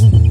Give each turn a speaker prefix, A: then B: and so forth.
A: Bye.